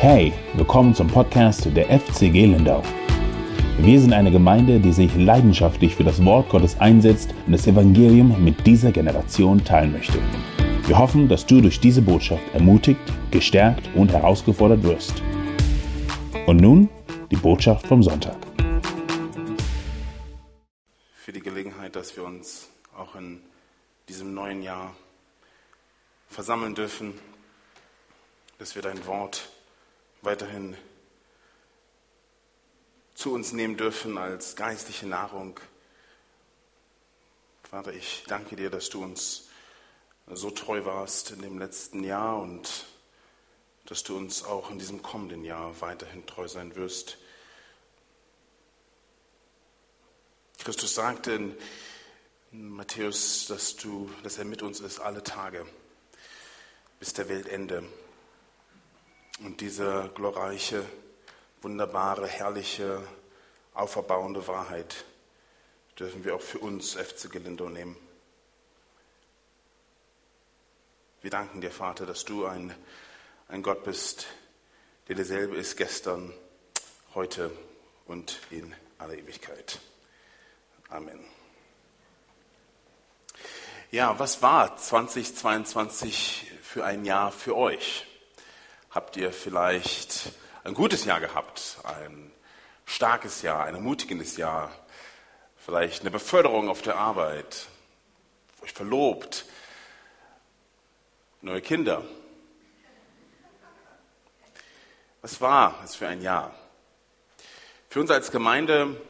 Hey, willkommen zum Podcast der FCG Lindau. Wir sind eine Gemeinde, die sich leidenschaftlich für das Wort Gottes einsetzt und das Evangelium mit dieser Generation teilen möchte. Wir hoffen, dass du durch diese Botschaft ermutigt, gestärkt und herausgefordert wirst. Und nun die Botschaft vom Sonntag. Für die Gelegenheit, dass wir uns auch in diesem neuen Jahr versammeln dürfen, dass wir dein Wort weiterhin zu uns nehmen dürfen als geistliche Nahrung. Vater, ich danke dir, dass du uns so treu warst in dem letzten Jahr und dass du uns auch in diesem kommenden Jahr weiterhin treu sein wirst. Christus sagte in Matthäus, dass, du, dass er mit uns ist alle Tage bis der Weltende. Und diese glorreiche, wunderbare, herrliche, auferbauende Wahrheit dürfen wir auch für uns FC Gelindo nehmen. Wir danken dir, Vater, dass du ein, ein Gott bist, der derselbe ist gestern, heute und in aller Ewigkeit. Amen. Ja, was war 2022 für ein Jahr für euch? Habt ihr vielleicht ein gutes Jahr gehabt, ein starkes Jahr, ein ermutigendes Jahr, vielleicht eine Beförderung auf der Arbeit, euch verlobt, neue Kinder. Was war es für ein Jahr? Für uns als Gemeinde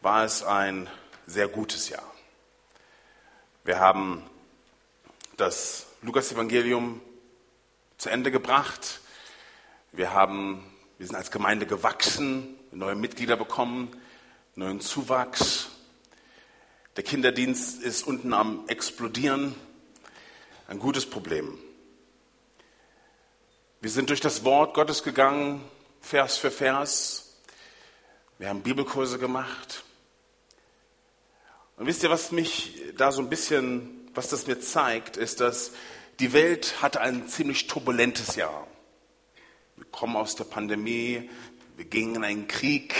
war es ein sehr gutes Jahr. Wir haben das Lukas-Evangelium zu Ende gebracht. Wir, haben, wir sind als Gemeinde gewachsen, neue Mitglieder bekommen, neuen Zuwachs. Der Kinderdienst ist unten am explodieren. Ein gutes Problem. Wir sind durch das Wort Gottes gegangen, Vers für Vers. Wir haben Bibelkurse gemacht. Und wisst ihr, was mich da so ein bisschen, was das mir zeigt, ist, dass die Welt hatte ein ziemlich turbulentes Jahr. Wir kommen aus der Pandemie, wir gingen in einen Krieg.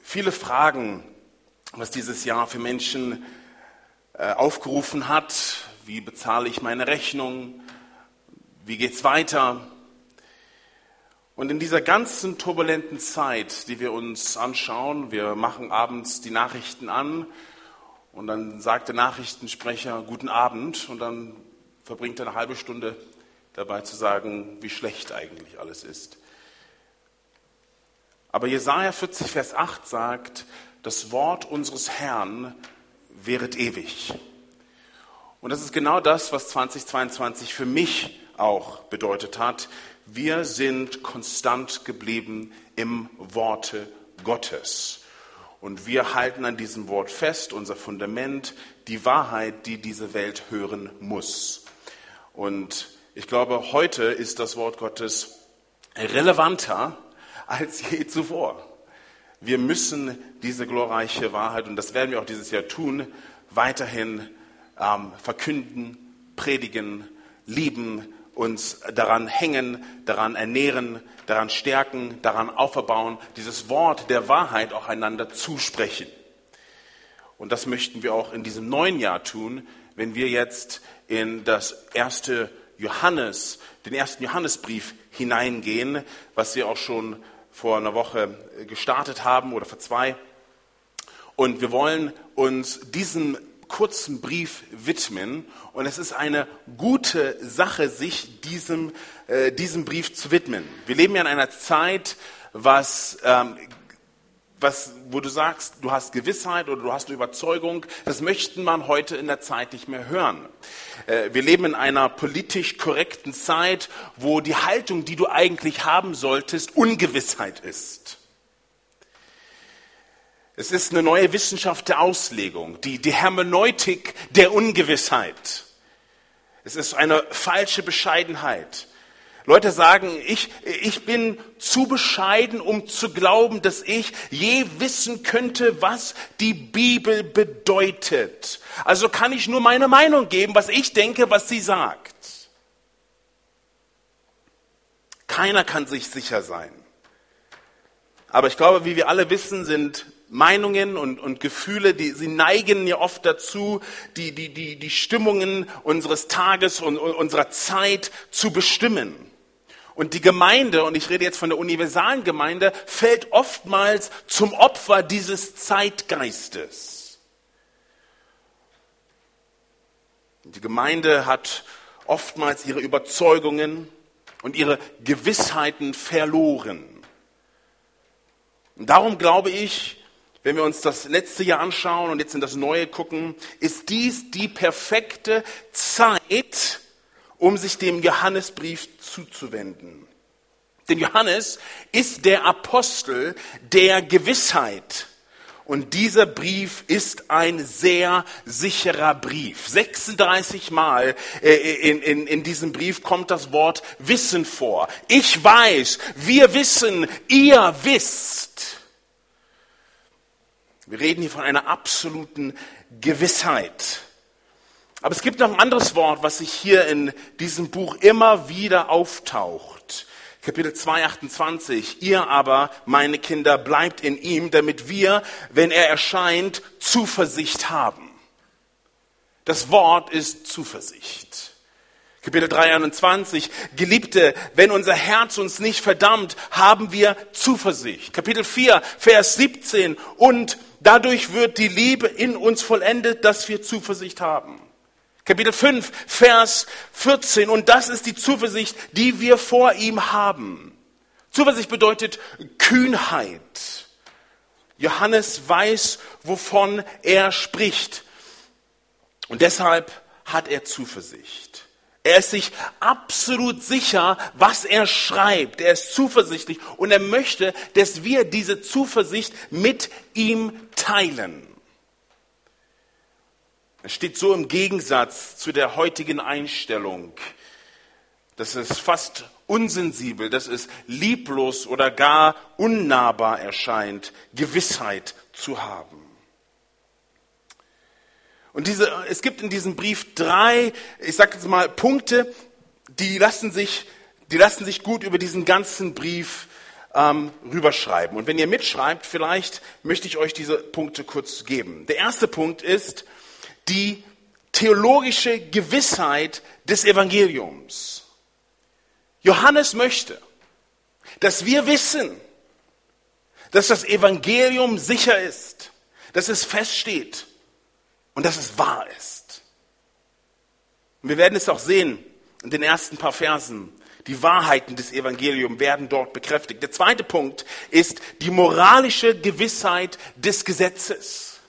Viele Fragen, was dieses Jahr für Menschen äh, aufgerufen hat. Wie bezahle ich meine Rechnung? Wie geht's weiter? Und in dieser ganzen turbulenten Zeit, die wir uns anschauen, wir machen abends die Nachrichten an und dann sagt der Nachrichtensprecher Guten Abend und dann verbringt er eine halbe Stunde dabei zu sagen, wie schlecht eigentlich alles ist. Aber Jesaja 40, Vers 8 sagt, das Wort unseres Herrn wäret ewig. Und das ist genau das, was 2022 für mich auch bedeutet hat. Wir sind konstant geblieben im Worte Gottes. Und wir halten an diesem Wort fest, unser Fundament, die Wahrheit, die diese Welt hören muss. Und ich glaube, heute ist das Wort Gottes relevanter als je zuvor. Wir müssen diese glorreiche Wahrheit, und das werden wir auch dieses Jahr tun, weiterhin ähm, verkünden, predigen, lieben uns daran hängen, daran ernähren, daran stärken, daran auferbauen, dieses Wort der Wahrheit auch einander zusprechen. Und das möchten wir auch in diesem neuen Jahr tun, wenn wir jetzt in das erste Johannes, den ersten Johannesbrief hineingehen, was wir auch schon vor einer Woche gestartet haben oder vor zwei. Und wir wollen uns diesem kurzen Brief widmen. Und es ist eine gute Sache, sich diesem, äh, diesem Brief zu widmen. Wir leben ja in einer Zeit, was, ähm, was, wo du sagst, du hast Gewissheit oder du hast eine Überzeugung. Das möchte man heute in der Zeit nicht mehr hören. Äh, wir leben in einer politisch korrekten Zeit, wo die Haltung, die du eigentlich haben solltest, Ungewissheit ist. Es ist eine neue Wissenschaft der Auslegung, die, die Hermeneutik der Ungewissheit. Es ist eine falsche Bescheidenheit. Leute sagen, ich, ich bin zu bescheiden, um zu glauben, dass ich je wissen könnte, was die Bibel bedeutet. Also kann ich nur meine Meinung geben, was ich denke, was sie sagt. Keiner kann sich sicher sein. Aber ich glaube, wie wir alle wissen, sind Meinungen und, und Gefühle, die, sie neigen ja oft dazu, die, die, die, die Stimmungen unseres Tages und unserer Zeit zu bestimmen. Und die Gemeinde, und ich rede jetzt von der universalen Gemeinde, fällt oftmals zum Opfer dieses Zeitgeistes. Die Gemeinde hat oftmals ihre Überzeugungen und ihre Gewissheiten verloren. Und darum glaube ich, wenn wir uns das letzte Jahr anschauen und jetzt in das neue gucken, ist dies die perfekte Zeit, um sich dem Johannesbrief zuzuwenden. Denn Johannes ist der Apostel der Gewissheit. Und dieser Brief ist ein sehr sicherer Brief. 36 Mal äh, in, in, in diesem Brief kommt das Wort Wissen vor. Ich weiß, wir wissen, ihr wisst. Wir reden hier von einer absoluten Gewissheit. Aber es gibt noch ein anderes Wort, was sich hier in diesem Buch immer wieder auftaucht. Kapitel 2, 28. Ihr aber, meine Kinder, bleibt in ihm, damit wir, wenn er erscheint, Zuversicht haben. Das Wort ist Zuversicht. Kapitel 3, 21. Geliebte, wenn unser Herz uns nicht verdammt, haben wir Zuversicht. Kapitel 4, Vers 17. Und dadurch wird die Liebe in uns vollendet, dass wir Zuversicht haben. Kapitel 5, Vers 14. Und das ist die Zuversicht, die wir vor ihm haben. Zuversicht bedeutet Kühnheit. Johannes weiß, wovon er spricht. Und deshalb hat er Zuversicht. Er ist sich absolut sicher, was er schreibt. Er ist zuversichtlich und er möchte, dass wir diese Zuversicht mit ihm teilen. Es steht so im Gegensatz zu der heutigen Einstellung, dass es fast unsensibel, dass es lieblos oder gar unnahbar erscheint, Gewissheit zu haben. Und diese, es gibt in diesem Brief drei, ich sage jetzt mal, Punkte, die lassen sich, die lassen sich gut über diesen ganzen Brief ähm, rüberschreiben. Und wenn ihr mitschreibt, vielleicht möchte ich euch diese Punkte kurz geben. Der erste Punkt ist, die theologische Gewissheit des Evangeliums. Johannes möchte, dass wir wissen, dass das Evangelium sicher ist, dass es feststeht und dass es wahr ist. Und wir werden es auch sehen in den ersten paar Versen. Die Wahrheiten des Evangeliums werden dort bekräftigt. Der zweite Punkt ist die moralische Gewissheit des Gesetzes.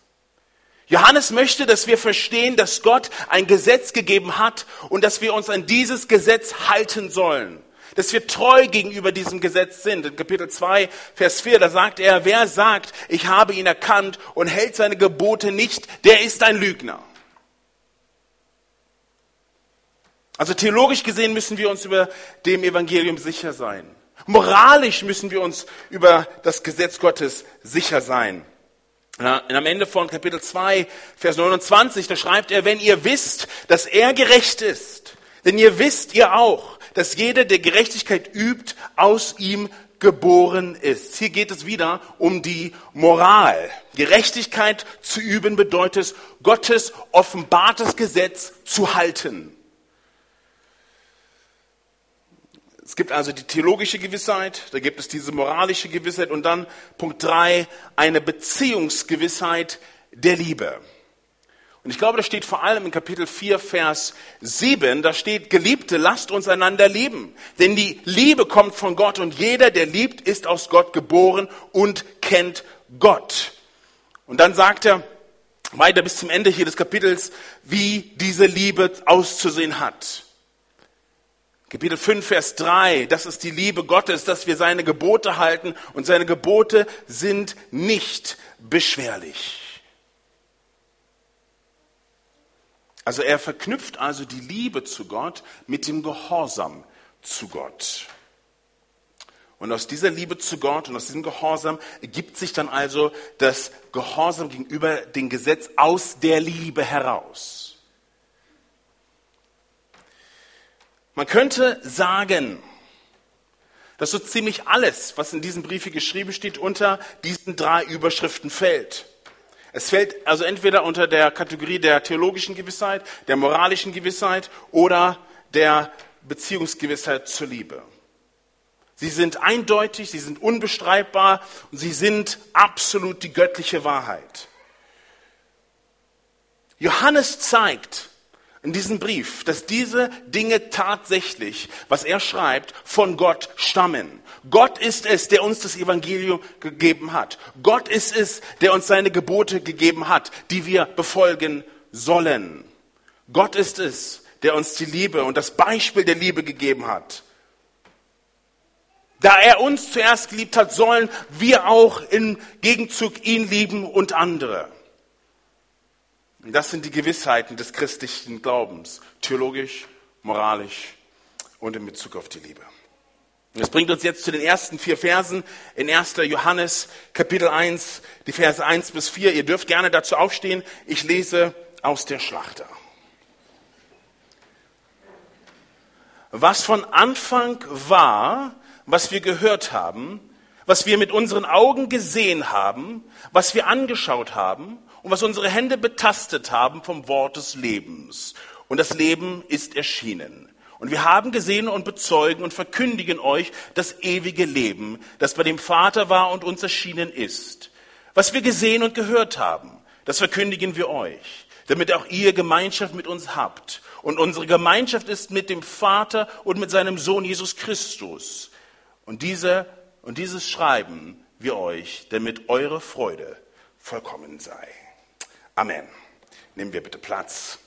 Johannes möchte, dass wir verstehen, dass Gott ein Gesetz gegeben hat und dass wir uns an dieses Gesetz halten sollen. Dass wir treu gegenüber diesem Gesetz sind. In Kapitel 2, Vers 4, da sagt er, wer sagt, ich habe ihn erkannt und hält seine Gebote nicht, der ist ein Lügner. Also theologisch gesehen müssen wir uns über dem Evangelium sicher sein. Moralisch müssen wir uns über das Gesetz Gottes sicher sein. Und am Ende von Kapitel 2, Vers 29, da schreibt er, wenn ihr wisst, dass er gerecht ist, denn ihr wisst ihr auch, dass jeder, der Gerechtigkeit übt, aus ihm geboren ist. Hier geht es wieder um die Moral. Gerechtigkeit zu üben bedeutet, Gottes offenbartes Gesetz zu halten. Es gibt also die theologische Gewissheit, da gibt es diese moralische Gewissheit und dann Punkt drei eine Beziehungsgewissheit der Liebe. Und ich glaube, das steht vor allem in Kapitel 4, Vers 7, da steht, Geliebte, lasst uns einander lieben. Denn die Liebe kommt von Gott und jeder, der liebt, ist aus Gott geboren und kennt Gott. Und dann sagt er weiter bis zum Ende hier des Kapitels, wie diese Liebe auszusehen hat. Kapitel 5, Vers 3, das ist die Liebe Gottes, dass wir seine Gebote halten und seine Gebote sind nicht beschwerlich. Also er verknüpft also die Liebe zu Gott mit dem Gehorsam zu Gott. Und aus dieser Liebe zu Gott und aus diesem Gehorsam ergibt sich dann also das Gehorsam gegenüber dem Gesetz aus der Liebe heraus. Man könnte sagen, dass so ziemlich alles, was in diesem Brief hier geschrieben steht, unter diesen drei Überschriften fällt. Es fällt also entweder unter der Kategorie der theologischen Gewissheit, der moralischen Gewissheit oder der Beziehungsgewissheit zur Liebe. Sie sind eindeutig, sie sind unbestreitbar und sie sind absolut die göttliche Wahrheit. Johannes zeigt in diesem Brief, dass diese Dinge tatsächlich, was er schreibt, von Gott stammen. Gott ist es, der uns das Evangelium gegeben hat. Gott ist es, der uns seine Gebote gegeben hat, die wir befolgen sollen. Gott ist es, der uns die Liebe und das Beispiel der Liebe gegeben hat. Da er uns zuerst geliebt hat, sollen wir auch im Gegenzug ihn lieben und andere. Das sind die Gewissheiten des christlichen Glaubens, theologisch, moralisch und in Bezug auf die Liebe. Das bringt uns jetzt zu den ersten vier Versen in 1. Johannes Kapitel 1, die Verse 1 bis 4. Ihr dürft gerne dazu aufstehen. Ich lese aus der Schlachter. Was von Anfang war, was wir gehört haben, was wir mit unseren Augen gesehen haben, was wir angeschaut haben und was unsere Hände betastet haben vom Wort des Lebens. Und das Leben ist erschienen. Und wir haben gesehen und bezeugen und verkündigen euch das ewige Leben, das bei dem Vater war und uns erschienen ist. Was wir gesehen und gehört haben, das verkündigen wir euch, damit auch ihr Gemeinschaft mit uns habt. Und unsere Gemeinschaft ist mit dem Vater und mit seinem Sohn Jesus Christus. Und, diese, und dieses schreiben wir euch, damit eure Freude vollkommen sei. Amen. Nehmen wir bitte Platz.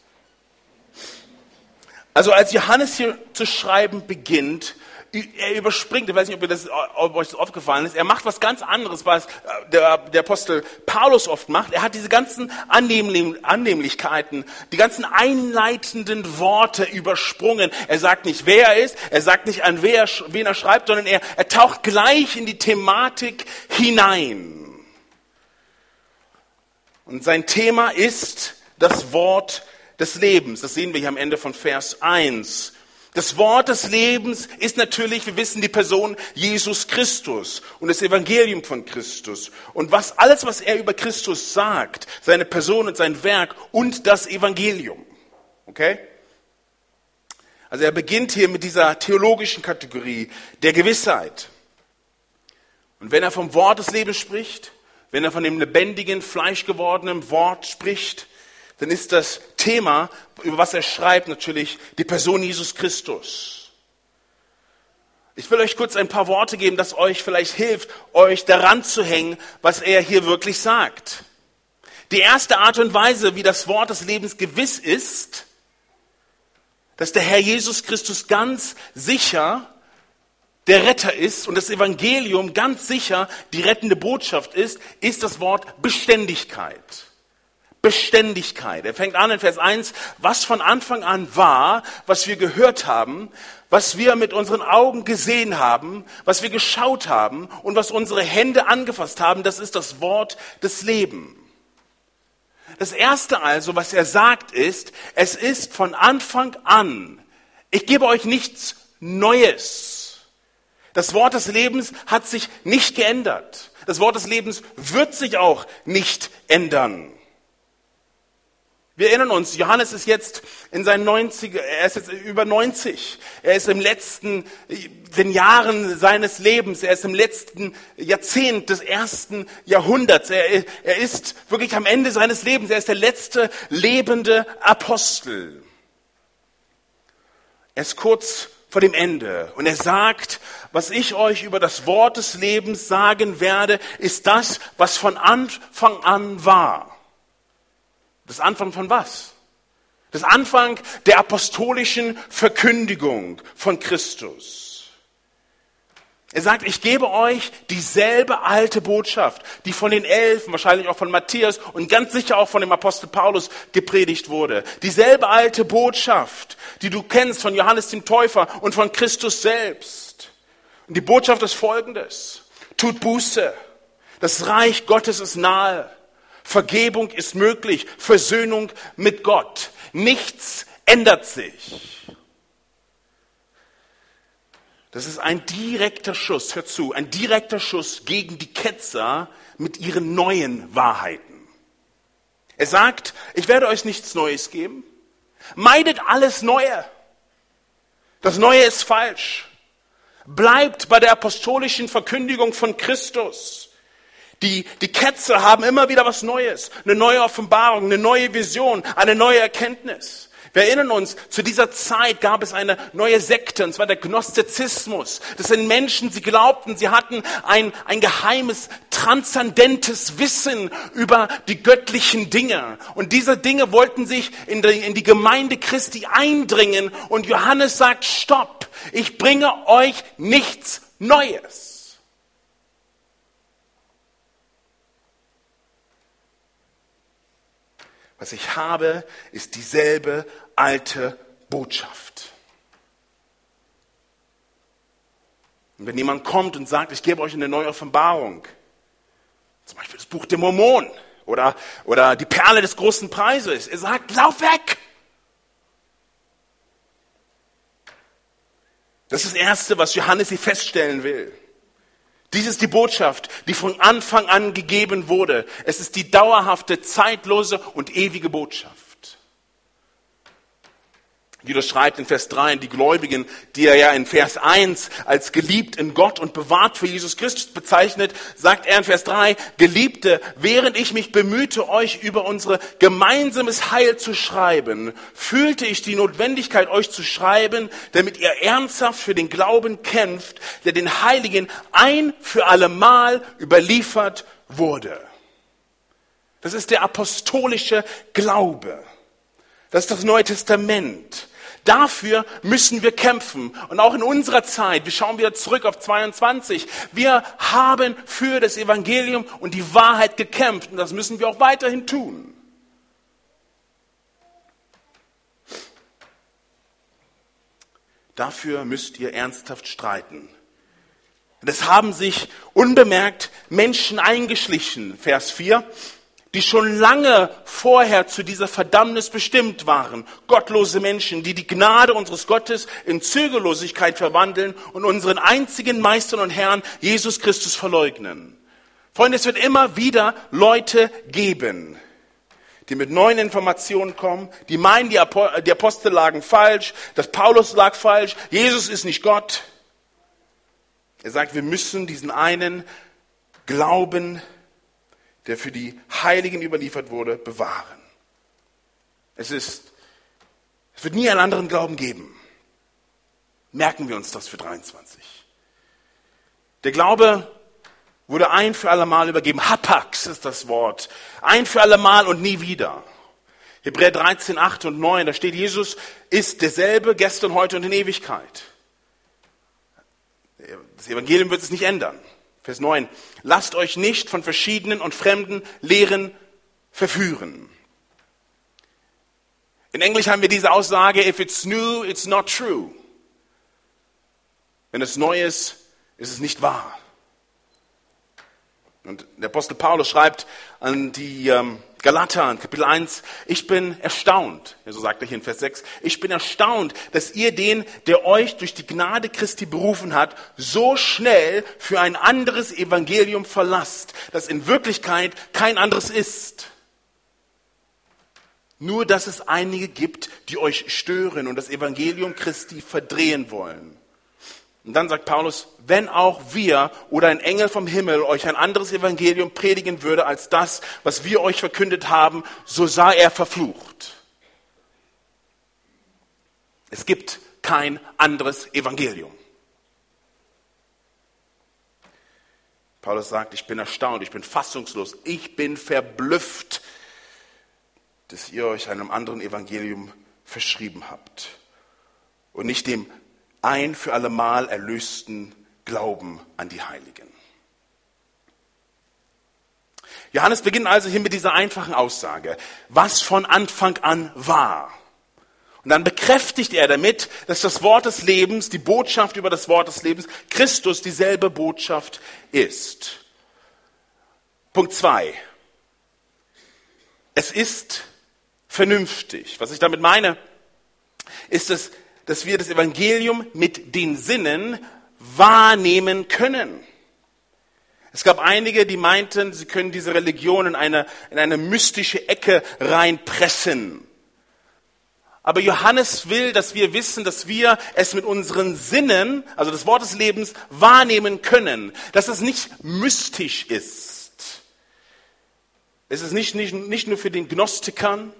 Also als Johannes hier zu schreiben beginnt, er überspringt, ich weiß nicht, ob, das, ob euch das aufgefallen ist, er macht was ganz anderes, was der, der Apostel Paulus oft macht. Er hat diese ganzen Annehmlichkeiten, die ganzen einleitenden Worte übersprungen. Er sagt nicht, wer er ist, er sagt nicht, an wer, wen er schreibt, sondern er, er taucht gleich in die Thematik hinein. Und sein Thema ist das Wort des Lebens. Das sehen wir hier am Ende von Vers 1. Das Wort des Lebens ist natürlich, wir wissen, die Person Jesus Christus und das Evangelium von Christus. Und was, alles, was er über Christus sagt, seine Person und sein Werk und das Evangelium. Okay? Also er beginnt hier mit dieser theologischen Kategorie der Gewissheit. Und wenn er vom Wort des Lebens spricht, wenn er von dem lebendigen, fleischgewordenen Wort spricht, dann ist das Thema, über was er schreibt, natürlich die Person Jesus Christus. Ich will euch kurz ein paar Worte geben, das euch vielleicht hilft, euch daran zu hängen, was er hier wirklich sagt. Die erste Art und Weise, wie das Wort des Lebens gewiss ist, dass der Herr Jesus Christus ganz sicher der Retter ist und das Evangelium ganz sicher die rettende Botschaft ist, ist das Wort Beständigkeit. Beständigkeit. Er fängt an in Vers 1, was von Anfang an war, was wir gehört haben, was wir mit unseren Augen gesehen haben, was wir geschaut haben und was unsere Hände angefasst haben, das ist das Wort des Lebens. Das erste also, was er sagt, ist, es ist von Anfang an, ich gebe euch nichts Neues. Das Wort des Lebens hat sich nicht geändert. Das Wort des Lebens wird sich auch nicht ändern. Wir erinnern uns, Johannes ist jetzt in seinen 90, er ist jetzt über 90. Er ist im letzten, den Jahren seines Lebens, er ist im letzten Jahrzehnt des ersten Jahrhunderts. Er, er ist wirklich am Ende seines Lebens. Er ist der letzte lebende Apostel. Er ist kurz vor dem Ende. Und er sagt, was ich euch über das Wort des Lebens sagen werde, ist das, was von Anfang an war. Das Anfang von was? Das Anfang der apostolischen Verkündigung von Christus. Er sagt, ich gebe euch dieselbe alte Botschaft, die von den Elfen, wahrscheinlich auch von Matthias und ganz sicher auch von dem Apostel Paulus gepredigt wurde. Dieselbe alte Botschaft, die du kennst von Johannes dem Täufer und von Christus selbst. Und die Botschaft ist folgendes. Tut Buße. Das Reich Gottes ist nahe. Vergebung ist möglich, Versöhnung mit Gott. Nichts ändert sich. Das ist ein direkter Schuss, hör zu, ein direkter Schuss gegen die Ketzer mit ihren neuen Wahrheiten. Er sagt, ich werde euch nichts Neues geben. Meidet alles Neue. Das Neue ist falsch. Bleibt bei der apostolischen Verkündigung von Christus. Die, die Ketzer haben immer wieder was Neues, eine neue Offenbarung, eine neue Vision, eine neue Erkenntnis. Wir erinnern uns, zu dieser Zeit gab es eine neue Sekte, und zwar der Gnostizismus. Das sind Menschen, sie glaubten, sie hatten ein, ein geheimes, transzendentes Wissen über die göttlichen Dinge. Und diese Dinge wollten sich in die, in die Gemeinde Christi eindringen. Und Johannes sagt, stopp, ich bringe euch nichts Neues. Was ich habe, ist dieselbe alte Botschaft. Und wenn jemand kommt und sagt, ich gebe euch eine neue Offenbarung, zum Beispiel das Buch der Mormonen oder, oder die Perle des großen Preises, er sagt, lauf weg! Das ist das Erste, was Johannes hier feststellen will. Dies ist die Botschaft, die von Anfang an gegeben wurde. Es ist die dauerhafte, zeitlose und ewige Botschaft. Jesus schreibt in Vers 3, die Gläubigen, die er ja in Vers 1 als geliebt in Gott und bewahrt für Jesus Christus bezeichnet, sagt er in Vers 3, Geliebte, während ich mich bemühte, euch über unsere gemeinsames Heil zu schreiben, fühlte ich die Notwendigkeit, euch zu schreiben, damit ihr ernsthaft für den Glauben kämpft, der den Heiligen ein für allemal überliefert wurde. Das ist der apostolische Glaube. Das ist das Neue Testament. Dafür müssen wir kämpfen. Und auch in unserer Zeit, wir schauen wieder zurück auf 22, wir haben für das Evangelium und die Wahrheit gekämpft. Und das müssen wir auch weiterhin tun. Dafür müsst ihr ernsthaft streiten. Das haben sich unbemerkt Menschen eingeschlichen. Vers 4 die schon lange vorher zu dieser Verdammnis bestimmt waren. Gottlose Menschen, die die Gnade unseres Gottes in Zügellosigkeit verwandeln und unseren einzigen Meister und Herrn Jesus Christus verleugnen. Freunde, es wird immer wieder Leute geben, die mit neuen Informationen kommen, die meinen, die Apostel lagen falsch, dass Paulus lag falsch, Jesus ist nicht Gott. Er sagt, wir müssen diesen einen Glauben der für die Heiligen überliefert wurde, bewahren. Es ist, es wird nie einen anderen Glauben geben. Merken wir uns das für 23. Der Glaube wurde ein für allemal übergeben. Hapax ist das Wort. Ein für allemal und nie wieder. Hebräer 13, 8 und 9, da steht, Jesus ist derselbe gestern, heute und in Ewigkeit. Das Evangelium wird es nicht ändern. Vers 9. Lasst euch nicht von verschiedenen und fremden Lehren verführen. In Englisch haben wir diese Aussage, if it's new, it's not true. Wenn es neu ist, ist es nicht wahr. Und der Apostel Paulus schreibt an die ähm, Galater Kapitel 1, ich bin erstaunt, so sagt er hier in Vers 6, ich bin erstaunt, dass ihr den, der euch durch die Gnade Christi berufen hat, so schnell für ein anderes Evangelium verlasst, das in Wirklichkeit kein anderes ist. Nur, dass es einige gibt, die euch stören und das Evangelium Christi verdrehen wollen. Und dann sagt Paulus, wenn auch wir oder ein Engel vom Himmel euch ein anderes Evangelium predigen würde als das, was wir euch verkündet haben, so sei er verflucht. Es gibt kein anderes Evangelium. Paulus sagt, ich bin erstaunt, ich bin fassungslos, ich bin verblüfft, dass ihr euch einem anderen Evangelium verschrieben habt und nicht dem ein für allemal erlösten Glauben an die Heiligen. Johannes beginnt also hier mit dieser einfachen Aussage, was von Anfang an war. Und dann bekräftigt er damit, dass das Wort des Lebens, die Botschaft über das Wort des Lebens, Christus dieselbe Botschaft ist. Punkt zwei: Es ist vernünftig. Was ich damit meine, ist es dass wir das Evangelium mit den Sinnen wahrnehmen können. Es gab einige, die meinten, sie können diese Religion in eine, in eine mystische Ecke reinpressen. Aber Johannes will, dass wir wissen, dass wir es mit unseren Sinnen, also das Wort des Lebens, wahrnehmen können. Dass es nicht mystisch ist. Es ist nicht, nicht, nicht nur für den Gnostikern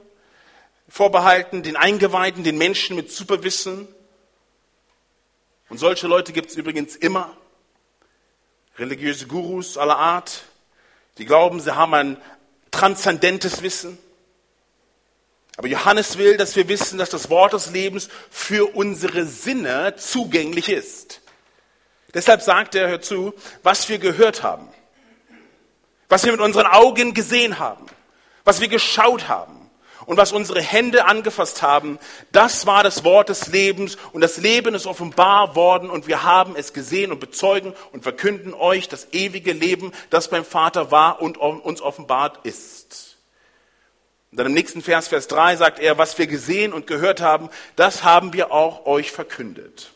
vorbehalten, den Eingeweihten, den Menschen mit Superwissen. Und solche Leute gibt es übrigens immer. Religiöse Gurus aller Art, die glauben, sie haben ein transzendentes Wissen. Aber Johannes will, dass wir wissen, dass das Wort des Lebens für unsere Sinne zugänglich ist. Deshalb sagt er, hör zu, was wir gehört haben, was wir mit unseren Augen gesehen haben, was wir geschaut haben und was unsere Hände angefasst haben, das war das Wort des Lebens und das Leben ist offenbar worden und wir haben es gesehen und bezeugen und verkünden euch das ewige Leben, das beim Vater war und uns offenbart ist. Und dann im nächsten Vers, Vers 3 sagt er, was wir gesehen und gehört haben, das haben wir auch euch verkündet.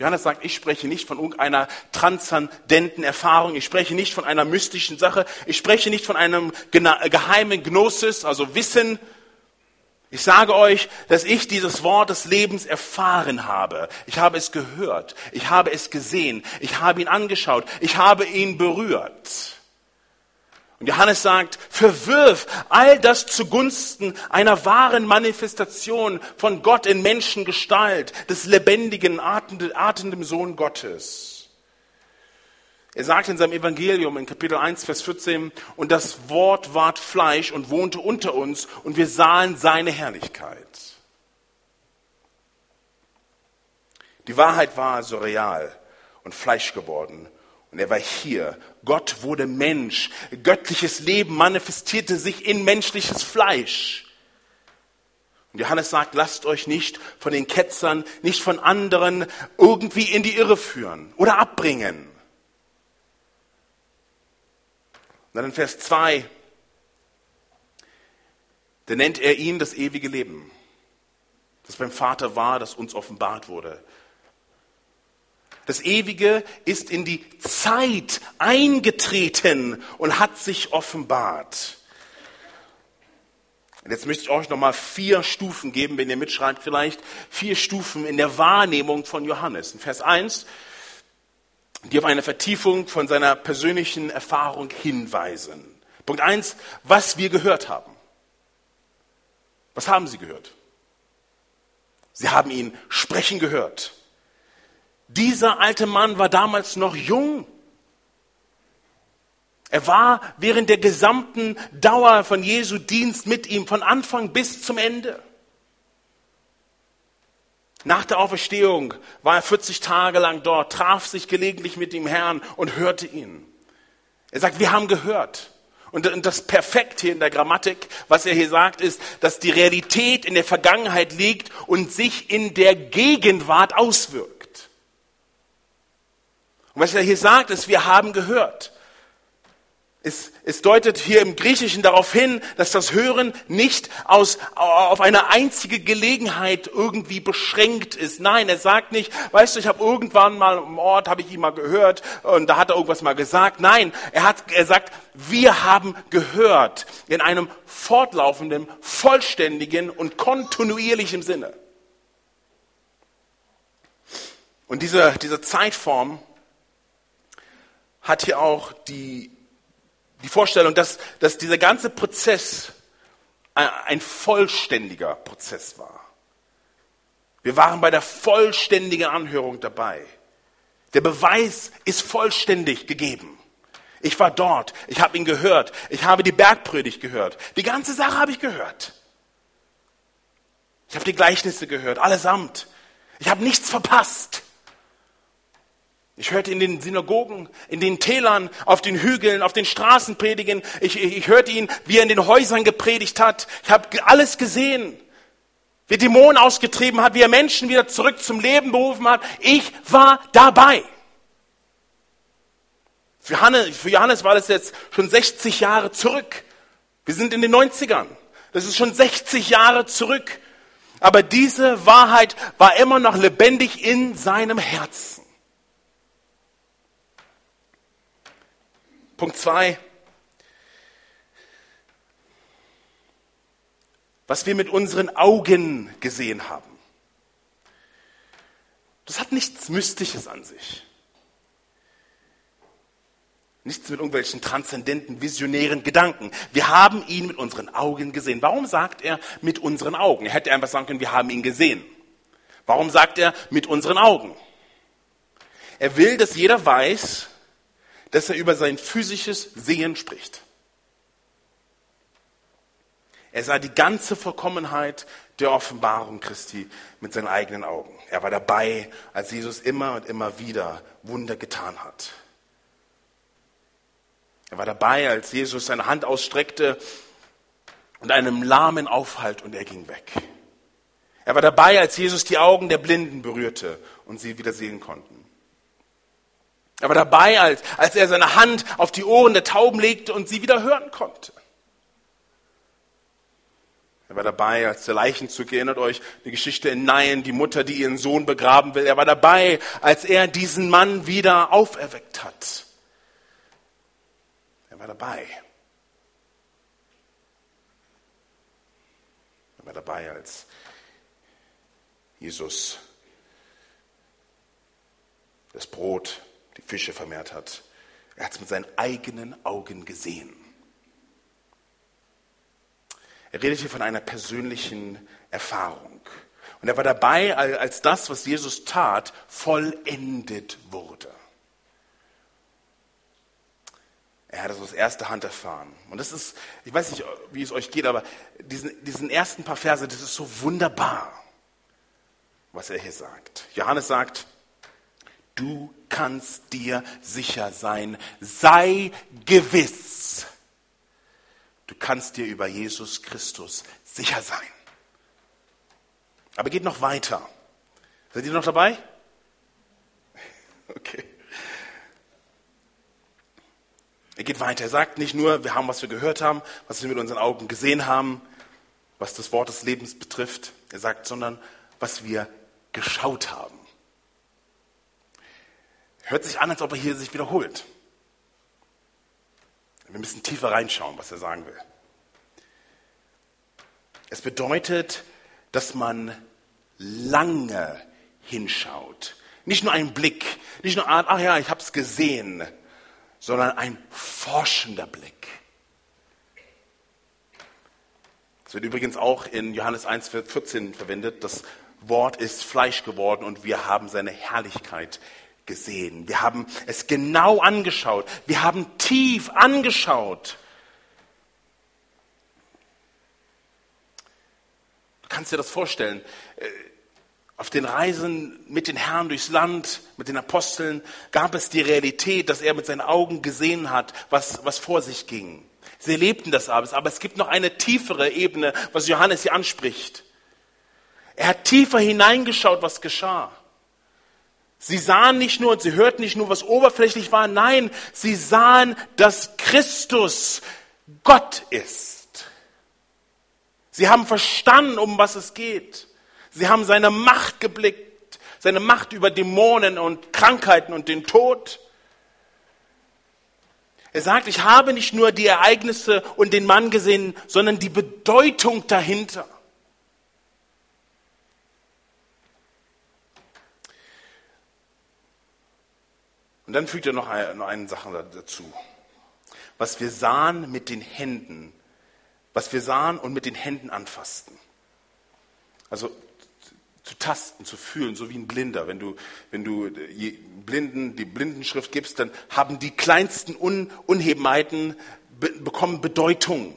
Johannes sagt, ich spreche nicht von irgendeiner transzendenten Erfahrung, ich spreche nicht von einer mystischen Sache, ich spreche nicht von einem geheimen Gnosis, also Wissen. Ich sage euch, dass ich dieses Wort des Lebens erfahren habe. Ich habe es gehört, ich habe es gesehen, ich habe ihn angeschaut, ich habe ihn berührt. Und Johannes sagt, verwirf all das zugunsten einer wahren Manifestation von Gott in Menschengestalt, des lebendigen, atmenden Sohn Gottes. Er sagt in seinem Evangelium in Kapitel 1, Vers 14, und das Wort ward Fleisch und wohnte unter uns und wir sahen seine Herrlichkeit. Die Wahrheit war so real und Fleisch geworden und er war hier. Gott wurde Mensch. Göttliches Leben manifestierte sich in menschliches Fleisch. Und Johannes sagt, lasst euch nicht von den Ketzern, nicht von anderen irgendwie in die Irre führen oder abbringen. Und dann in Vers 2, da nennt er ihn das ewige Leben, das beim Vater war, das uns offenbart wurde. Das Ewige ist in die Zeit eingetreten und hat sich offenbart. Und jetzt möchte ich euch nochmal vier Stufen geben, wenn ihr mitschreibt vielleicht, vier Stufen in der Wahrnehmung von Johannes. In Vers 1, die auf eine Vertiefung von seiner persönlichen Erfahrung hinweisen. Punkt 1, was wir gehört haben. Was haben sie gehört? Sie haben ihn sprechen gehört. Dieser alte Mann war damals noch jung. Er war während der gesamten Dauer von Jesu Dienst mit ihm, von Anfang bis zum Ende. Nach der Auferstehung war er 40 Tage lang dort, traf sich gelegentlich mit dem Herrn und hörte ihn. Er sagt, wir haben gehört. Und das Perfekt hier in der Grammatik, was er hier sagt, ist, dass die Realität in der Vergangenheit liegt und sich in der Gegenwart auswirkt. Und was er hier sagt, ist, wir haben gehört. Es, es, deutet hier im Griechischen darauf hin, dass das Hören nicht aus, auf eine einzige Gelegenheit irgendwie beschränkt ist. Nein, er sagt nicht, weißt du, ich habe irgendwann mal im Ort, habe ich ihn mal gehört und da hat er irgendwas mal gesagt. Nein, er, hat, er sagt, wir haben gehört in einem fortlaufenden, vollständigen und kontinuierlichen Sinne. Und diese, diese Zeitform hat hier auch die, die Vorstellung, dass, dass dieser ganze Prozess ein, ein vollständiger Prozess war. Wir waren bei der vollständigen Anhörung dabei. Der Beweis ist vollständig gegeben. Ich war dort, ich habe ihn gehört, ich habe die Bergpredigt gehört. Die ganze Sache habe ich gehört. Ich habe die Gleichnisse gehört, allesamt. Ich habe nichts verpasst. Ich hörte in den Synagogen, in den Tälern, auf den Hügeln, auf den Straßen predigen. Ich, ich, ich hörte ihn, wie er in den Häusern gepredigt hat. Ich habe alles gesehen. Wie er Dämonen ausgetrieben hat, wie er Menschen wieder zurück zum Leben berufen hat. Ich war dabei. Für Johannes, für Johannes war das jetzt schon 60 Jahre zurück. Wir sind in den 90ern. Das ist schon 60 Jahre zurück. Aber diese Wahrheit war immer noch lebendig in seinem Herzen. Punkt zwei. Was wir mit unseren Augen gesehen haben. Das hat nichts Mystisches an sich. Nichts mit irgendwelchen transzendenten, visionären Gedanken. Wir haben ihn mit unseren Augen gesehen. Warum sagt er mit unseren Augen? Er hätte einfach sagen können, wir haben ihn gesehen. Warum sagt er mit unseren Augen? Er will, dass jeder weiß, dass er über sein physisches Sehen spricht. Er sah die ganze Vollkommenheit der Offenbarung Christi mit seinen eigenen Augen. Er war dabei, als Jesus immer und immer wieder Wunder getan hat. Er war dabei, als Jesus seine Hand ausstreckte und einem Lahmen aufhalt und er ging weg. Er war dabei, als Jesus die Augen der Blinden berührte und sie wieder sehen konnten. Er war dabei, als, als er seine Hand auf die Ohren der Tauben legte und sie wieder hören konnte. Er war dabei, als der Leichenzug, erinnert euch, die Geschichte in Nain, die Mutter, die ihren Sohn begraben will. Er war dabei, als er diesen Mann wieder auferweckt hat. Er war dabei. Er war dabei, als Jesus das Brot, die Fische vermehrt hat. Er hat es mit seinen eigenen Augen gesehen. Er redet hier von einer persönlichen Erfahrung. Und er war dabei, als das, was Jesus tat, vollendet wurde. Er hat es aus erster Hand erfahren. Und das ist, ich weiß nicht, wie es euch geht, aber diesen, diesen ersten paar Verse, das ist so wunderbar, was er hier sagt. Johannes sagt, du kannst dir sicher sein, sei gewiss Du kannst dir über Jesus Christus sicher sein. Aber geht noch weiter. Seid ihr noch dabei? Okay. Er geht weiter. Er sagt nicht nur, wir haben, was wir gehört haben, was wir mit unseren Augen gesehen haben, was das Wort des Lebens betrifft. Er sagt, sondern was wir geschaut haben. Hört sich an, als ob er hier sich wiederholt. Wir müssen tiefer reinschauen, was er sagen will. Es bedeutet, dass man lange hinschaut. Nicht nur ein Blick, nicht nur, ach ja, ich habe es gesehen, sondern ein forschender Blick. Es wird übrigens auch in Johannes 1,14 verwendet. Das Wort ist Fleisch geworden und wir haben seine Herrlichkeit gesehen. Wir haben es genau angeschaut. Wir haben tief angeschaut. Du kannst dir das vorstellen. Äh, auf den Reisen mit den Herren durchs Land, mit den Aposteln, gab es die Realität, dass er mit seinen Augen gesehen hat, was, was vor sich ging. Sie erlebten das alles, aber es gibt noch eine tiefere Ebene, was Johannes hier anspricht. Er hat tiefer hineingeschaut, was geschah. Sie sahen nicht nur und sie hörten nicht nur, was oberflächlich war, nein, sie sahen, dass Christus Gott ist. Sie haben verstanden, um was es geht. Sie haben seine Macht geblickt, seine Macht über Dämonen und Krankheiten und den Tod. Er sagt, ich habe nicht nur die Ereignisse und den Mann gesehen, sondern die Bedeutung dahinter. Und dann fügt er noch eine, noch eine Sache dazu. Was wir sahen mit den Händen, was wir sahen und mit den Händen anfassten. Also zu tasten, zu fühlen, so wie ein Blinder. Wenn du, wenn du Blinden die Blindenschrift gibst, dann haben die kleinsten Un Unhebenheiten be bekommen Bedeutung.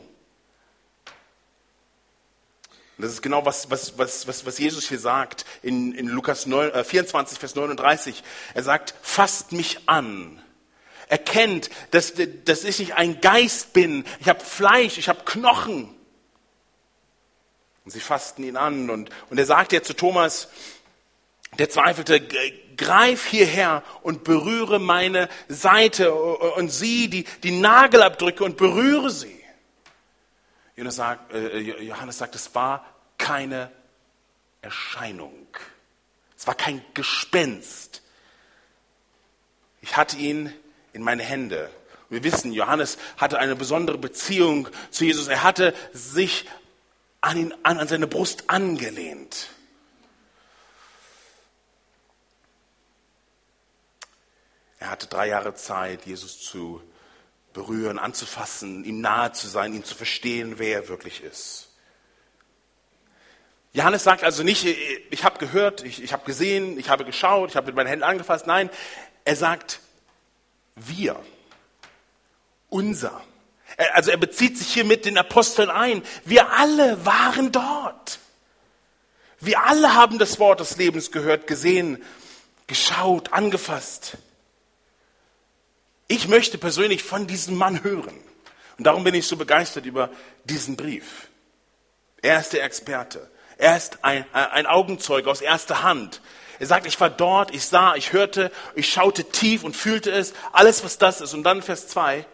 Und das ist genau, was, was, was, was, was Jesus hier sagt in, in Lukas 9, äh, 24, Vers 39. Er sagt, fasst mich an. Erkennt, dass, dass ich nicht ein Geist bin. Ich habe Fleisch, ich habe Knochen. Und sie fassten ihn an. Und, und er sagt ja zu Thomas, der zweifelte, greif hierher und berühre meine Seite und sieh die, die Nagelabdrücke und berühre sie. Äh, Johannes sagt, es war keine Erscheinung. Es war kein Gespenst. Ich hatte ihn in meine Hände. Wir wissen, Johannes hatte eine besondere Beziehung zu Jesus. Er hatte sich an, ihn, an, an seine Brust angelehnt. Er hatte drei Jahre Zeit, Jesus zu berühren, anzufassen, ihm nahe zu sein, ihn zu verstehen, wer er wirklich ist. Johannes sagt also nicht, ich habe gehört, ich, ich habe gesehen, ich habe geschaut, ich habe mit meinen Händen angefasst. Nein, er sagt, wir, unser. Also er bezieht sich hier mit den Aposteln ein. Wir alle waren dort. Wir alle haben das Wort des Lebens gehört, gesehen, geschaut, angefasst. Ich möchte persönlich von diesem Mann hören. Und darum bin ich so begeistert über diesen Brief. Er ist der Experte. Er ist ein, ein Augenzeuge aus erster Hand. Er sagt, ich war dort, ich sah, ich hörte, ich schaute tief und fühlte es, alles was das ist. Und dann Vers 2.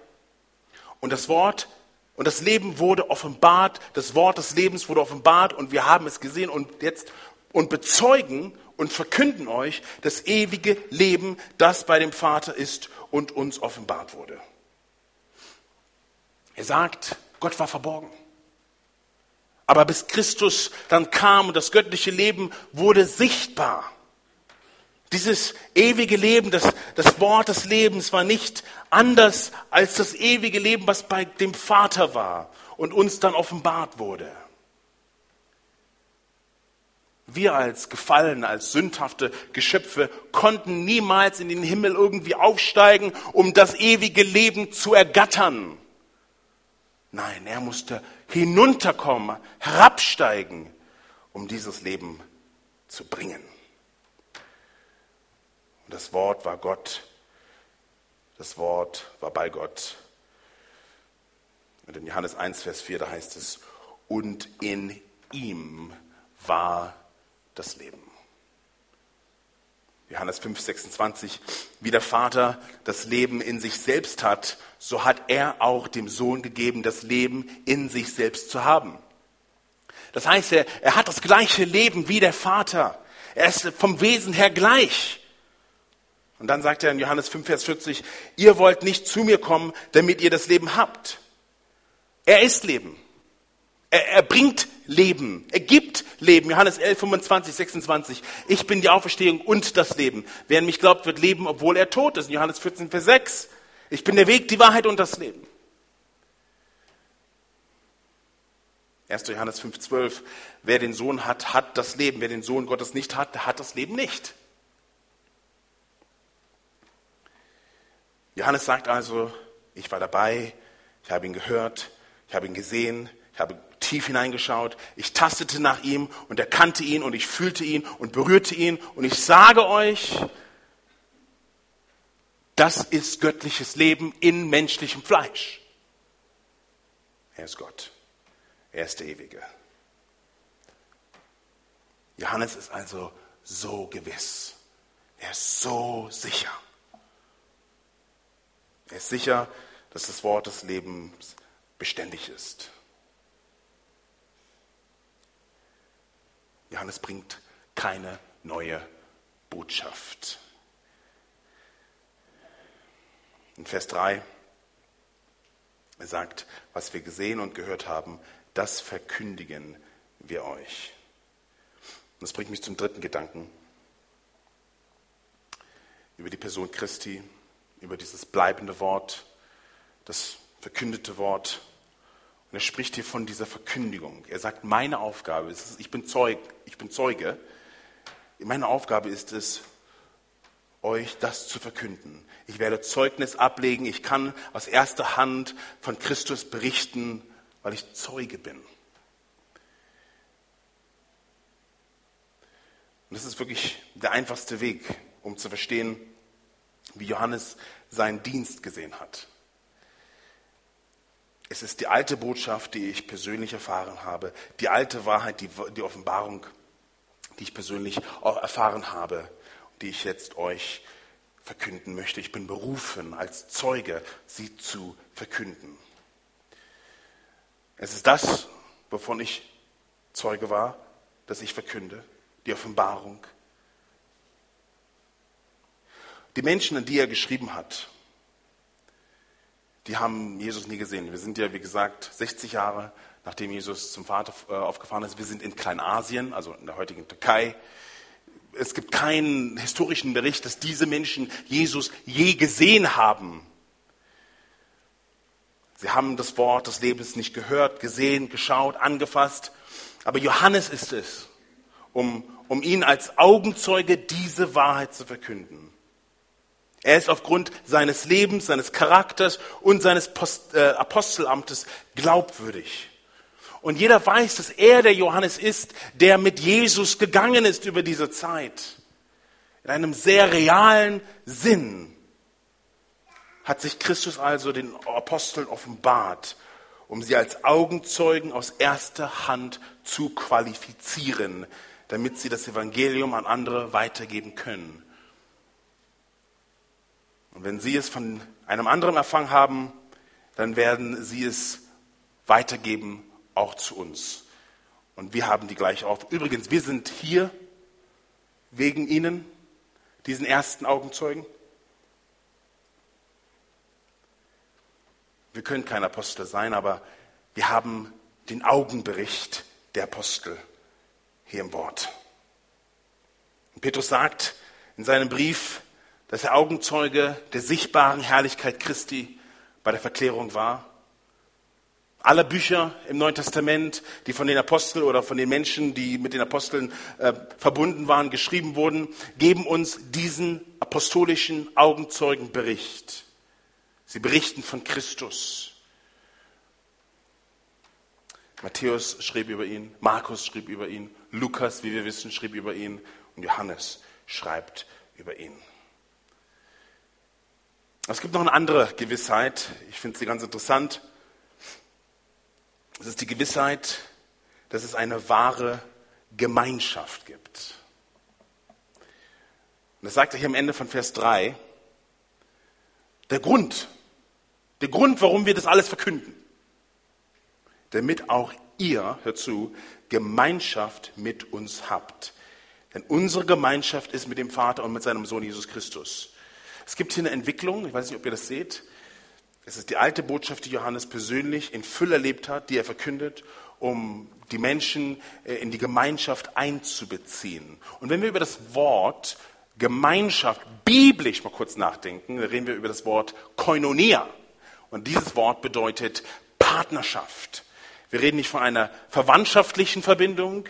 Und das Wort und das Leben wurde offenbart, das Wort des Lebens wurde offenbart und wir haben es gesehen und jetzt und bezeugen und verkünden euch das ewige Leben, das bei dem Vater ist und uns offenbart wurde. Er sagt, Gott war verborgen. Aber bis Christus dann kam und das göttliche Leben wurde sichtbar. Dieses ewige Leben, das, das Wort des Lebens war nicht anders als das ewige Leben, was bei dem Vater war und uns dann offenbart wurde. Wir als Gefallene, als sündhafte Geschöpfe konnten niemals in den Himmel irgendwie aufsteigen, um das ewige Leben zu ergattern. Nein, er musste hinunterkommen, herabsteigen, um dieses Leben zu bringen. Und das Wort war Gott. Das Wort war bei Gott. Und in Johannes 1, Vers 4, da heißt es, und in ihm war das Leben. Johannes 5, 26, wie der Vater das Leben in sich selbst hat, so hat er auch dem Sohn gegeben, das Leben in sich selbst zu haben. Das heißt, er, er hat das gleiche Leben wie der Vater. Er ist vom Wesen her gleich. Und dann sagt er in Johannes 5, Vers 40, ihr wollt nicht zu mir kommen, damit ihr das Leben habt. Er ist Leben. Er, er bringt Leben. Er gibt Leben. Johannes 11, 25, 26. Ich bin die Auferstehung und das Leben. Wer an mich glaubt, wird leben, obwohl er tot ist. In Johannes 14, Vers 6. Ich bin der Weg, die Wahrheit und das Leben. 1. Johannes 5, 12. Wer den Sohn hat, hat das Leben. Wer den Sohn Gottes nicht hat, der hat das Leben nicht. Johannes sagt also, ich war dabei, ich habe ihn gehört, ich habe ihn gesehen, ich habe tief hineingeschaut, ich tastete nach ihm und erkannte ihn und ich fühlte ihn und berührte ihn und ich sage euch, das ist göttliches Leben in menschlichem Fleisch. Er ist Gott. Er ist der Ewige. Johannes ist also so gewiss. Er ist so sicher. Er ist sicher, dass das Wort des Lebens beständig ist. Johannes bringt keine neue Botschaft. In Vers 3, er sagt, was wir gesehen und gehört haben, das verkündigen wir euch. Und das bringt mich zum dritten Gedanken über die Person Christi über dieses bleibende Wort, das verkündete Wort. Und er spricht hier von dieser Verkündigung. Er sagt, meine Aufgabe ist es, ich bin, Zeug, ich bin Zeuge, meine Aufgabe ist es, euch das zu verkünden. Ich werde Zeugnis ablegen, ich kann aus erster Hand von Christus berichten, weil ich Zeuge bin. Und das ist wirklich der einfachste Weg, um zu verstehen, wie Johannes seinen Dienst gesehen hat. Es ist die alte Botschaft, die ich persönlich erfahren habe, die alte Wahrheit, die, die Offenbarung, die ich persönlich erfahren habe, die ich jetzt euch verkünden möchte. Ich bin berufen, als Zeuge sie zu verkünden. Es ist das, wovon ich Zeuge war, dass ich verkünde. die Offenbarung. Die Menschen, an die er geschrieben hat, die haben Jesus nie gesehen. Wir sind ja, wie gesagt, 60 Jahre nachdem Jesus zum Vater äh, aufgefahren ist. Wir sind in Kleinasien, also in der heutigen Türkei. Es gibt keinen historischen Bericht, dass diese Menschen Jesus je gesehen haben. Sie haben das Wort des Lebens nicht gehört, gesehen, geschaut, angefasst. Aber Johannes ist es, um, um ihn als Augenzeuge diese Wahrheit zu verkünden. Er ist aufgrund seines Lebens, seines Charakters und seines Post, äh, Apostelamtes glaubwürdig. Und jeder weiß, dass er der Johannes ist, der mit Jesus gegangen ist über diese Zeit. In einem sehr realen Sinn hat sich Christus also den Aposteln offenbart, um sie als Augenzeugen aus erster Hand zu qualifizieren, damit sie das Evangelium an andere weitergeben können. Und wenn sie es von einem anderen erfangen haben, dann werden sie es weitergeben auch zu uns. Und wir haben die gleiche Aufgabe. Übrigens, wir sind hier wegen Ihnen, diesen ersten Augenzeugen. Wir können kein Apostel sein, aber wir haben den Augenbericht der Apostel hier im Wort. Und Petrus sagt in seinem Brief, dass er Augenzeuge der sichtbaren Herrlichkeit Christi bei der Verklärung war. Alle Bücher im Neuen Testament, die von den Aposteln oder von den Menschen, die mit den Aposteln äh, verbunden waren, geschrieben wurden, geben uns diesen apostolischen Augenzeugenbericht. Sie berichten von Christus. Matthäus schrieb über ihn, Markus schrieb über ihn, Lukas, wie wir wissen, schrieb über ihn und Johannes schreibt über ihn. Es gibt noch eine andere Gewissheit, ich finde sie ganz interessant. Es ist die Gewissheit, dass es eine wahre Gemeinschaft gibt. Und das sagt er hier am Ende von Vers 3. Der Grund, der Grund, warum wir das alles verkünden, damit auch ihr, hört zu, Gemeinschaft mit uns habt. Denn unsere Gemeinschaft ist mit dem Vater und mit seinem Sohn Jesus Christus. Es gibt hier eine Entwicklung, ich weiß nicht, ob ihr das seht. Es ist die alte Botschaft, die Johannes persönlich in Fülle erlebt hat, die er verkündet, um die Menschen äh, in die Gemeinschaft einzubeziehen. Und wenn wir über das Wort Gemeinschaft biblisch mal kurz nachdenken, dann reden wir über das Wort Koinonia. Und dieses Wort bedeutet Partnerschaft. Wir reden nicht von einer verwandtschaftlichen Verbindung,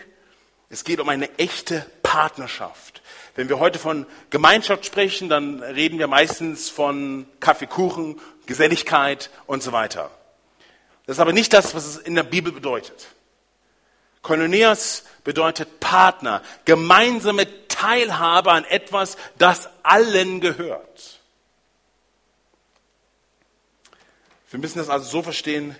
es geht um eine echte Partnerschaft. Wenn wir heute von Gemeinschaft sprechen, dann reden wir meistens von Kaffeekuchen, Geselligkeit und so weiter. Das ist aber nicht das, was es in der Bibel bedeutet. Koinonias bedeutet Partner, gemeinsame Teilhabe an etwas, das allen gehört. Wir müssen das also so verstehen,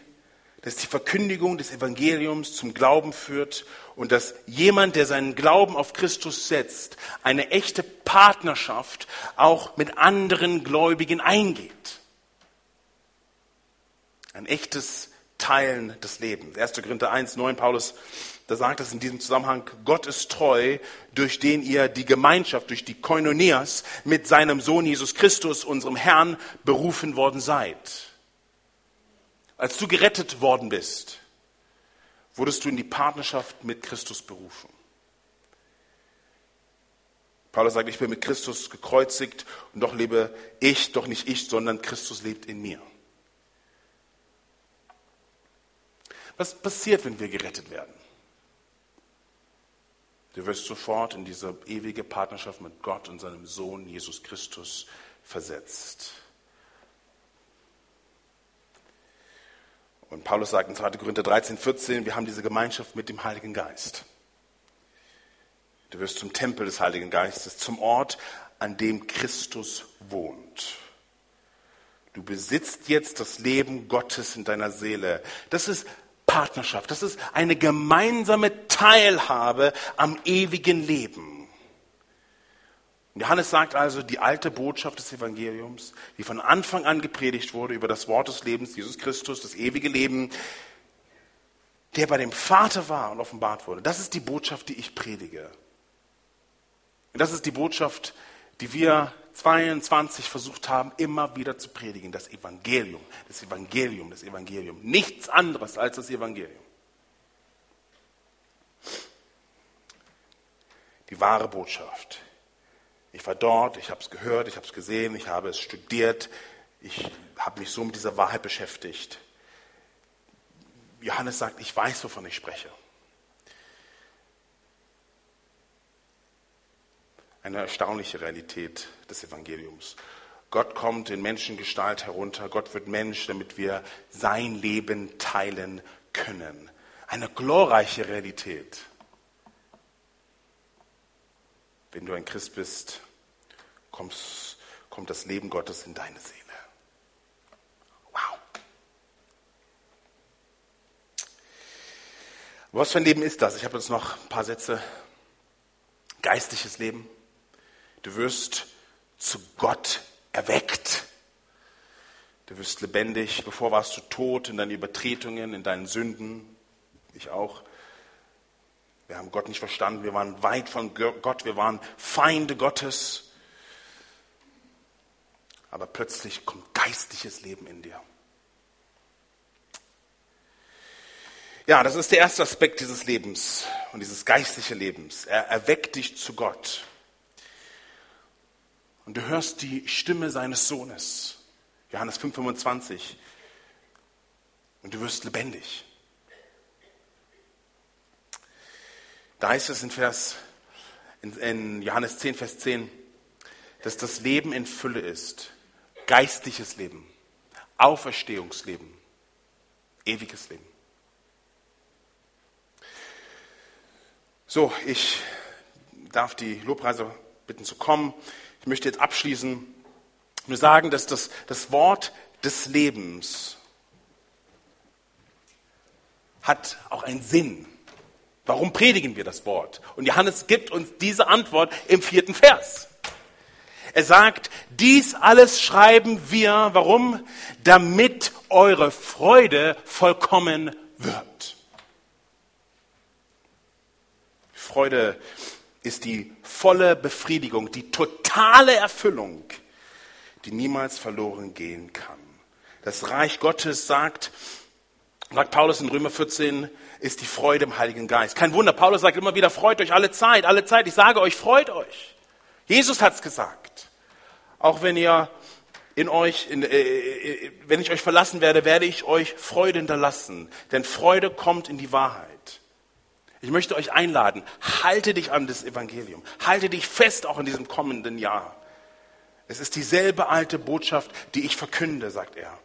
dass die Verkündigung des Evangeliums zum Glauben führt und dass jemand, der seinen Glauben auf Christus setzt, eine echte Partnerschaft auch mit anderen Gläubigen eingeht. Ein echtes Teilen des Lebens. 1. Korinther 1, 9, Paulus, da sagt es in diesem Zusammenhang, Gott ist treu, durch den ihr die Gemeinschaft, durch die Koinonias mit seinem Sohn Jesus Christus, unserem Herrn, berufen worden seid. Als du gerettet worden bist, wurdest du in die Partnerschaft mit Christus berufen. Paulus sagt, ich bin mit Christus gekreuzigt und doch lebe ich, doch nicht ich, sondern Christus lebt in mir. Was passiert, wenn wir gerettet werden? Du wirst sofort in diese ewige Partnerschaft mit Gott und seinem Sohn Jesus Christus versetzt. Und Paulus sagt in 2. Korinther 13, 14, wir haben diese Gemeinschaft mit dem Heiligen Geist. Du wirst zum Tempel des Heiligen Geistes, zum Ort, an dem Christus wohnt. Du besitzt jetzt das Leben Gottes in deiner Seele. Das ist Partnerschaft. Das ist eine gemeinsame Teilhabe am ewigen Leben. Johannes sagt also, die alte Botschaft des Evangeliums, die von Anfang an gepredigt wurde über das Wort des Lebens, Jesus Christus, das ewige Leben, der bei dem Vater war und offenbart wurde. Das ist die Botschaft, die ich predige. Und das ist die Botschaft, die wir 22 versucht haben, immer wieder zu predigen. Das Evangelium, das Evangelium, das Evangelium. Nichts anderes als das Evangelium. Die wahre Botschaft. Ich war dort, ich habe es gehört, ich habe es gesehen, ich habe es studiert, ich habe mich so mit dieser Wahrheit beschäftigt. Johannes sagt, ich weiß, wovon ich spreche. Eine erstaunliche Realität des Evangeliums. Gott kommt in Menschengestalt herunter, Gott wird Mensch, damit wir sein Leben teilen können. Eine glorreiche Realität. Wenn du ein Christ bist, kommst, kommt das Leben Gottes in deine Seele. Wow. Was für ein Leben ist das? Ich habe jetzt noch ein paar Sätze. Geistliches Leben. Du wirst zu Gott erweckt. Du wirst lebendig. Bevor warst du tot in deinen Übertretungen, in deinen Sünden. Ich auch. Wir haben Gott nicht verstanden. Wir waren weit von Gott. Wir waren Feinde Gottes. Aber plötzlich kommt geistliches Leben in dir. Ja, das ist der erste Aspekt dieses Lebens und dieses geistliche Lebens. Er erweckt dich zu Gott. Und du hörst die Stimme seines Sohnes. Johannes 5,25. Und du wirst lebendig. Da heißt es in, Vers, in, in Johannes 10, Vers 10, dass das Leben in Fülle ist. Geistliches Leben, Auferstehungsleben, ewiges Leben. So, ich darf die Lobpreiser bitten zu kommen. Ich möchte jetzt abschließen nur sagen, dass das, das Wort des Lebens hat auch einen Sinn. Warum predigen wir das Wort? Und Johannes gibt uns diese Antwort im vierten Vers. Er sagt, dies alles schreiben wir, warum? Damit eure Freude vollkommen wird. Freude ist die volle Befriedigung, die totale Erfüllung, die niemals verloren gehen kann. Das Reich Gottes sagt, sagt Paulus in Römer 14, ist die Freude im Heiligen Geist. Kein Wunder, Paulus sagt immer wieder, freut euch alle Zeit, alle Zeit. Ich sage euch, freut euch. Jesus hat es gesagt. Auch wenn ihr in euch, in, äh, äh, wenn ich euch verlassen werde, werde ich euch Freude hinterlassen. Denn Freude kommt in die Wahrheit. Ich möchte euch einladen, halte dich an das Evangelium. Halte dich fest auch in diesem kommenden Jahr. Es ist dieselbe alte Botschaft, die ich verkünde, sagt er.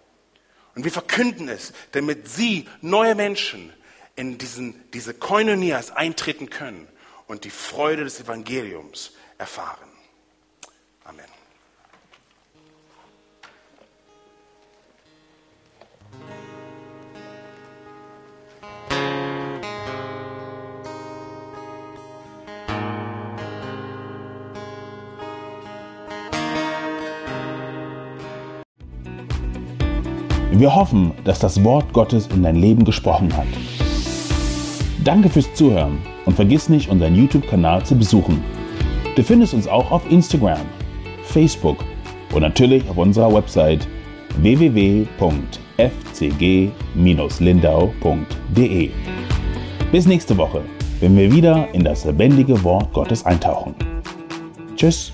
Und wir verkünden es, damit sie, neue Menschen, in diesen, diese Koinonias eintreten können und die Freude des Evangeliums erfahren. Wir hoffen, dass das Wort Gottes in dein Leben gesprochen hat. Danke fürs Zuhören und vergiss nicht, unseren YouTube-Kanal zu besuchen. Du findest uns auch auf Instagram, Facebook und natürlich auf unserer Website www.fcg-lindau.de. Bis nächste Woche, wenn wir wieder in das lebendige Wort Gottes eintauchen. Tschüss.